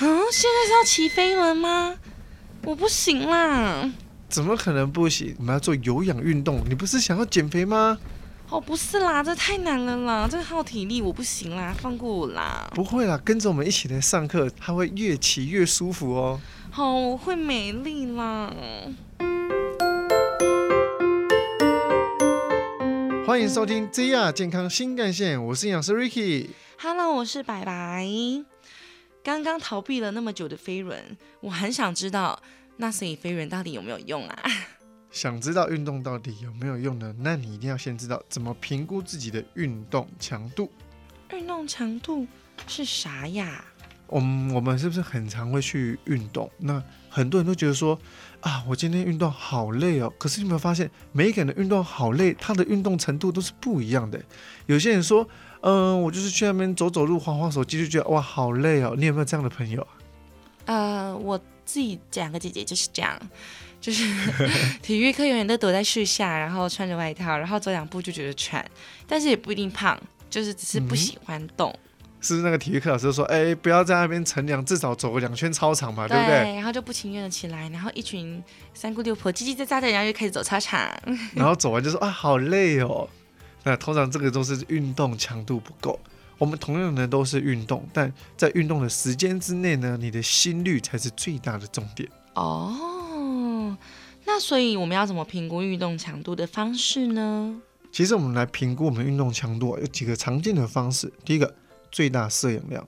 啊，现在是要骑飞轮吗？我不行啦。怎么可能不行？我们要做有氧运动。你不是想要减肥吗？哦，不是啦，这太难了啦，这耗体力，我不行啦，放过我啦。不会啦，跟着我们一起来上课，他会越骑越舒服哦。好，我会美丽啦。欢迎收听 ZR 健康新干线，我是营养师 Ricky。Hello，我是白白。刚刚逃避了那么久的飞轮，我很想知道，那所以飞轮到底有没有用啊？想知道运动到底有没有用呢？那你一定要先知道怎么评估自己的运动强度。运动强度是啥呀？我们我们是不是很常会去运动？那很多人都觉得说啊，我今天运动好累哦。可是你有没有发现，每一个人的运动好累，他的运动程度都是不一样的。有些人说，嗯，我就是去那边走走路、晃晃手机，就觉得哇，好累哦。你有没有这样的朋友？呃，我自己两个姐姐就是这样，就是 体育课永远都躲在树下，然后穿着外套，然后走两步就觉得喘，但是也不一定胖，就是只是不喜欢动。是那个体育课老师说，哎，不要在那边乘凉，至少走个两圈操场嘛，对不对？然后就不情愿的起来，然后一群三姑六婆叽叽喳喳的，然后就开始走操场。然后走完就说啊，好累哦。那通常这个都是运动强度不够。我们同样的都是运动，但在运动的时间之内呢，你的心率才是最大的重点。哦，那所以我们要怎么评估运动强度的方式呢？其实我们来评估我们运动强度有几个常见的方式。第一个。最大摄氧量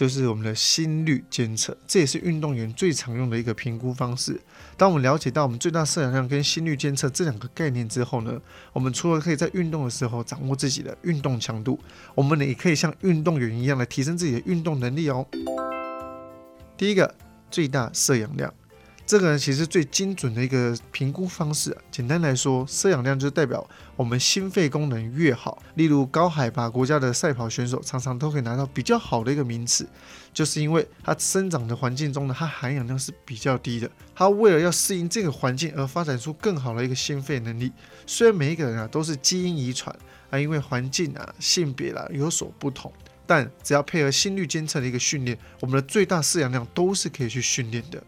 就是我们的心率监测，这也是运动员最常用的一个评估方式。当我们了解到我们最大摄氧量跟心率监测这两个概念之后呢，我们除了可以在运动的时候掌握自己的运动强度，我们呢也可以像运动员一样来提升自己的运动能力哦。第一个，最大摄氧量。这个呢其实最精准的一个评估方式，啊简单来说，摄氧量就代表我们心肺功能越好。例如高海拔国家的赛跑选手，常常都可以拿到比较好的一个名次，就是因为它生长的环境中呢，它含氧量是比较低的。它为了要适应这个环境而发展出更好的一个心肺能力。虽然每一个人啊都是基因遗传啊，因为环境啊、性别啦有所不同，但只要配合心率监测的一个训练，我们的最大摄氧量都是可以去训练的。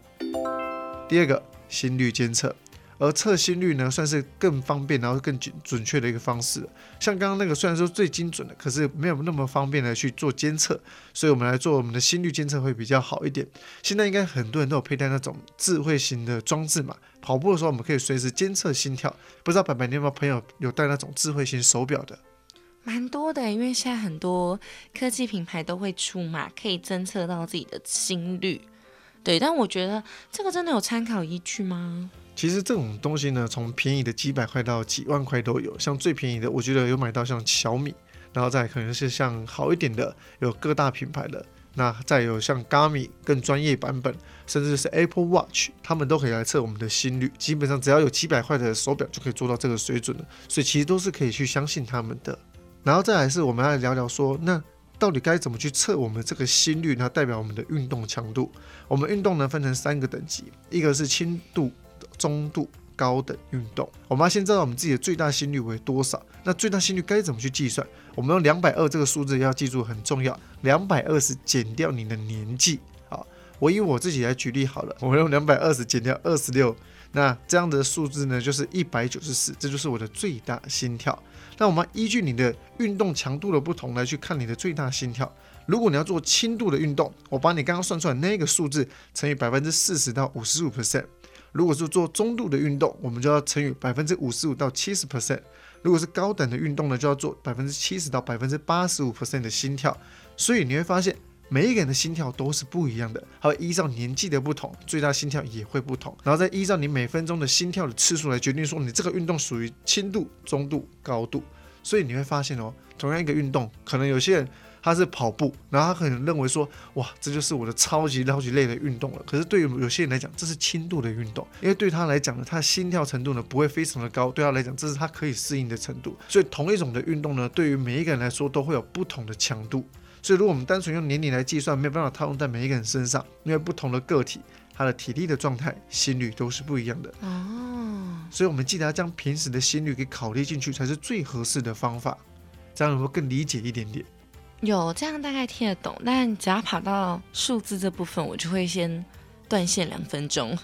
第二个心率监测，而测心率呢，算是更方便，然后更准准确的一个方式。像刚刚那个虽然说最精准的，可是没有那么方便的去做监测，所以我们来做我们的心率监测会比较好一点。现在应该很多人都有佩戴那种智慧型的装置嘛，跑步的时候我们可以随时监测心跳。不知道白白你有没有朋友有戴那种智慧型手表的？蛮多的，因为现在很多科技品牌都会出嘛，可以侦测到自己的心率。对，但我觉得这个真的有参考依据吗？其实这种东西呢，从便宜的几百块到几万块都有。像最便宜的，我觉得有买到像小米，然后再可能是像好一点的，有各大品牌的。那再有像 Garmi 更专业版本，甚至是 Apple Watch，他们都可以来测我们的心率。基本上只要有几百块的手表就可以做到这个水准了，所以其实都是可以去相信他们的。然后再来是我们来聊聊说那。到底该怎么去测我们这个心率呢？代表我们的运动强度。我们运动呢分成三个等级，一个是轻度、中度、高等运动。我们要先知道我们自己的最大心率为多少。那最大心率该怎么去计算？我们用两百二这个数字要记住很重要。两百二是减掉你的年纪。好，我以我自己来举例好了，我用两百二十减掉二十六，那这样的数字呢就是一百九十四，这就是我的最大心跳。那我们依据你的运动强度的不同来去看你的最大心跳。如果你要做轻度的运动，我把你刚刚算出来那个数字乘以百分之四十到五十五 percent。如果是做中度的运动，我们就要乘以百分之五十五到七十 percent。如果是高等的运动呢，就要做百分之七十到百分之八十五 percent 的心跳。所以你会发现。每一个人的心跳都是不一样的，还会依照年纪的不同，最大心跳也会不同，然后再依照你每分钟的心跳的次数来决定说你这个运动属于轻度、中度、高度。所以你会发现哦，同样一个运动，可能有些人他是跑步，然后他可能认为说，哇，这就是我的超级超级累的运动了。可是对于有些人来讲，这是轻度的运动，因为对他来讲呢，他的心跳程度呢不会非常的高，对他来讲这是他可以适应的程度。所以同一种的运动呢，对于每一个人来说都会有不同的强度。所以，如果我们单纯用年龄来计算，没有办法套用在每一个人身上，因为不同的个体，他的体力的状态、心率都是不一样的。哦。所以，我们记得要将平时的心率给考虑进去，才是最合适的方法。这样能够更理解一点点。有这样大概听得懂，但只要跑到数字这部分，我就会先断线两分钟。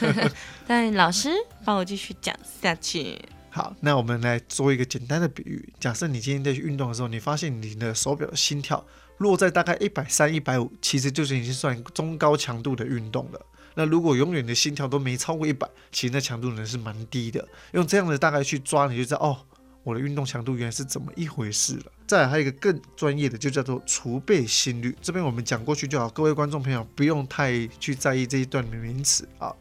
但老师帮我继续讲下去。好，那我们来做一个简单的比喻。假设你今天在去运动的时候，你发现你的手表的心跳落在大概一百三、一百五，其实就是已经算中高强度的运动了。那如果永远的心跳都没超过一百，其实那强度呢是蛮低的。用这样的大概去抓，你就知道哦，我的运动强度原来是怎么一回事了。再来还有一个更专业的，就叫做储备心率。这边我们讲过去就好，各位观众朋友不用太去在意这一段的名词啊。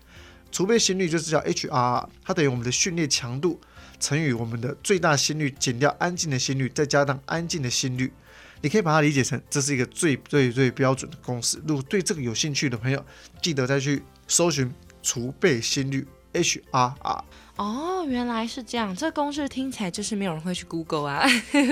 储备心率就是叫 HRR，它等于我们的训练强度乘以我们的最大心率减掉安静的心率，再加上安静的心率。你可以把它理解成这是一个最最最标准的公式。如果对这个有兴趣的朋友，记得再去搜寻储备心率 HRR。哦，原来是这样。这公式听起来就是没有人会去 Google 啊，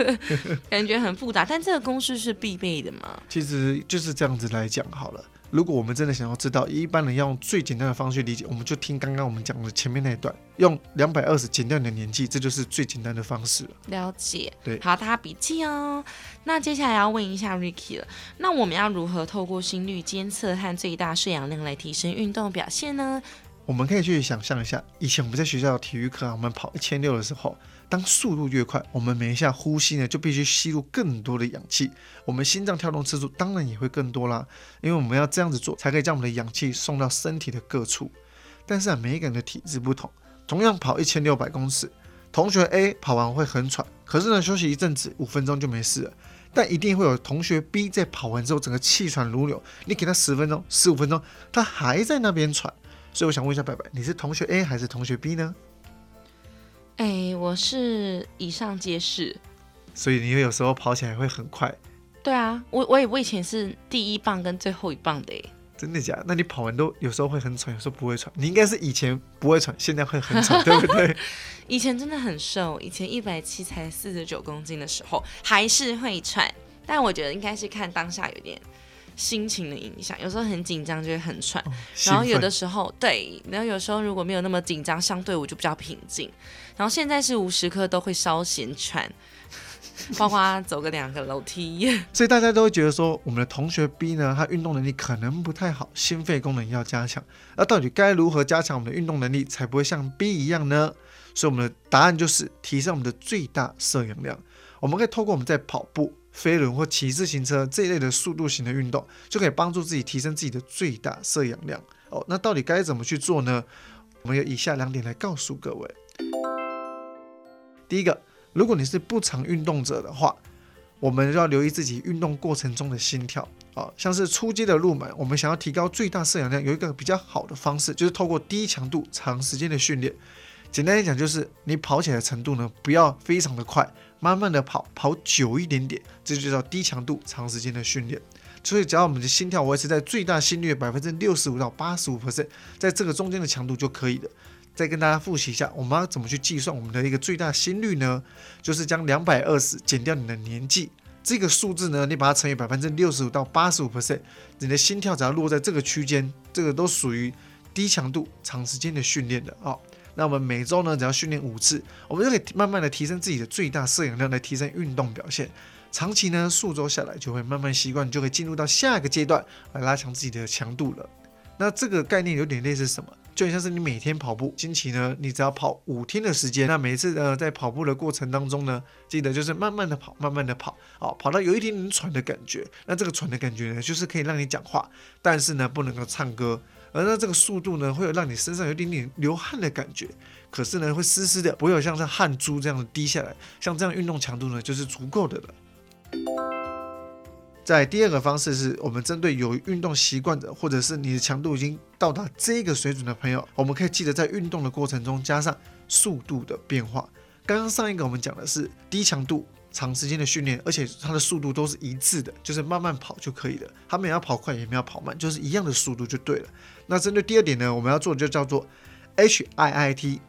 感觉很复杂。但这个公式是必备的嘛？其实就是这样子来讲好了。如果我们真的想要知道，一般人要用最简单的方式理解，我们就听刚刚我们讲的前面那一段，用两百二十减掉你的年纪，这就是最简单的方式了。了解，对，好，大家笔记哦。那接下来要问一下 Ricky 了，那我们要如何透过心率监测和最大摄氧量来提升运动表现呢？我们可以去想象一下，以前我们在学校体育课啊，我们跑一千六的时候。当速度越快，我们每一下呼吸呢就必须吸入更多的氧气，我们心脏跳动次数当然也会更多啦。因为我们要这样子做，才可以将我们的氧气送到身体的各处。但是啊，每一个人的体质不同，同样跑一千六百公尺，同学 A 跑完会很喘，可是呢休息一阵子，五分钟就没事了。但一定会有同学 B 在跑完之后，整个气喘如牛，你给他十分钟、十五分钟，他还在那边喘。所以我想问一下白白，你是同学 A 还是同学 B 呢？哎，我是以上皆是，所以你有时候跑起来会很快。对啊，我我也我以前是第一棒跟最后一棒的哎，真的假？的？那你跑完都有时候会很喘，有时候不会喘。你应该是以前不会喘，现在会很喘，对不对？以前真的很瘦，以前一百七才四十九公斤的时候还是会喘，但我觉得应该是看当下有点。心情的影响，有时候很紧张就会很喘，然后有的时候对，然后有时候如果没有那么紧张，相对我就比较平静。然后现在是无时刻都会稍显喘，包括走个两个楼梯。所以大家都会觉得说，我们的同学 B 呢，他运动能力可能不太好，心肺功能要加强。那到底该如何加强我们的运动能力，才不会像 B 一样呢？所以我们的答案就是提升我们的最大摄氧量。我们可以透过我们在跑步。飞轮或骑自行车这一类的速度型的运动，就可以帮助自己提升自己的最大摄氧量哦。那到底该怎么去做呢？我们有以下两点来告诉各位。第一个，如果你是不常运动者的话，我们要留意自己运动过程中的心跳啊。像是初阶的入门，我们想要提高最大摄氧量，有一个比较好的方式，就是透过低强度、长时间的训练。简单来讲，就是你跑起来的程度呢，不要非常的快。慢慢的跑，跑久一点点，这就叫低强度、长时间的训练。所以，只要我们的心跳维持在最大心率百分之六十五到八十五 percent，在这个中间的强度就可以了。再跟大家复习一下，我们要怎么去计算我们的一个最大心率呢？就是将两百二十减掉你的年纪，这个数字呢，你把它乘以百分之六十五到八十五 percent，你的心跳只要落在这个区间，这个都属于低强度、长时间的训练的啊。那我们每周呢，只要训练五次，我们就可以慢慢的提升自己的最大摄氧量，来提升运动表现。长期呢，数周下来就会慢慢习惯，就可以进入到下一个阶段来拉强自己的强度了。那这个概念有点类似什么？就像是你每天跑步，星期呢，你只要跑五天的时间。那每次呢，在跑步的过程当中呢，记得就是慢慢的跑，慢慢的跑，哦，跑到有一点点喘的感觉。那这个喘的感觉呢，就是可以让你讲话，但是呢，不能够唱歌。而呢，这个速度呢，会有让你身上有一点点流汗的感觉，可是呢，会湿湿的，不会有像是汗珠这样的滴下来。像这样运动强度呢，就是足够的了。在第二个方式是我们针对有运动习惯的，或者是你的强度已经到达这个水准的朋友，我们可以记得在运动的过程中加上速度的变化。刚刚上一个我们讲的是低强度。长时间的训练，而且它的速度都是一致的，就是慢慢跑就可以了。他们也要跑快，也没有跑慢，就是一样的速度就对了。那针对第二点呢，我们要做的就叫做 HIIT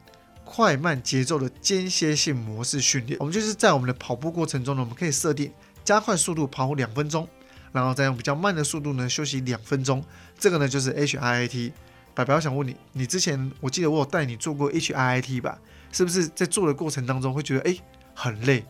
快慢节奏的间歇性模式训练。我们就是在我们的跑步过程中呢，我们可以设定加快速度跑两分钟，然后再用比较慢的速度呢休息两分钟。这个呢就是 HIIT。白白，我想问你，你之前我记得我有带你做过 HIIT 吧？是不是在做的过程当中会觉得哎很累？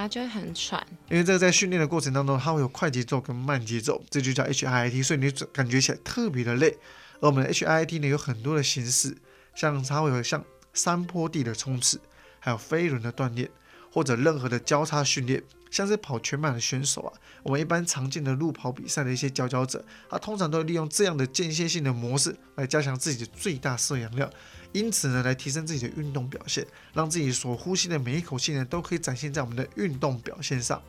对啊，就会很喘。因为这个在训练的过程当中，它会有快节奏跟慢节奏，这就叫 HIIT，所以你感觉起来特别的累。而我们的 HIIT 呢，有很多的形式，像它会有像山坡地的冲刺，还有飞轮的锻炼，或者任何的交叉训练，像是跑全马的选手啊，我们一般常见的路跑比赛的一些佼佼者，他通常都利用这样的间歇性的模式来加强自己的最大摄氧量。因此呢，来提升自己的运动表现，让自己所呼吸的每一口气呢，都可以展现在我们的运动表现上。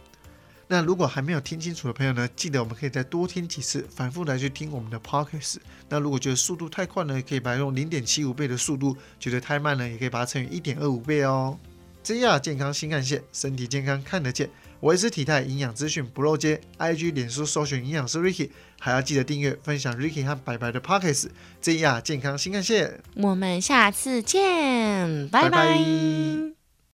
那如果还没有听清楚的朋友呢，记得我们可以再多听几次，反复来去听我们的 podcast。那如果觉得速度太快呢，可以把它用零点七五倍的速度；觉得太慢呢，也可以把它乘以一点二五倍哦。真亚健康新干线，身体健康看得见。维持体态营养资讯不漏接，IG、脸书搜寻营养师 Ricky，还要记得订阅分享 Ricky 和白白的 Pockets。这样健康新干线，我们下次见，拜拜。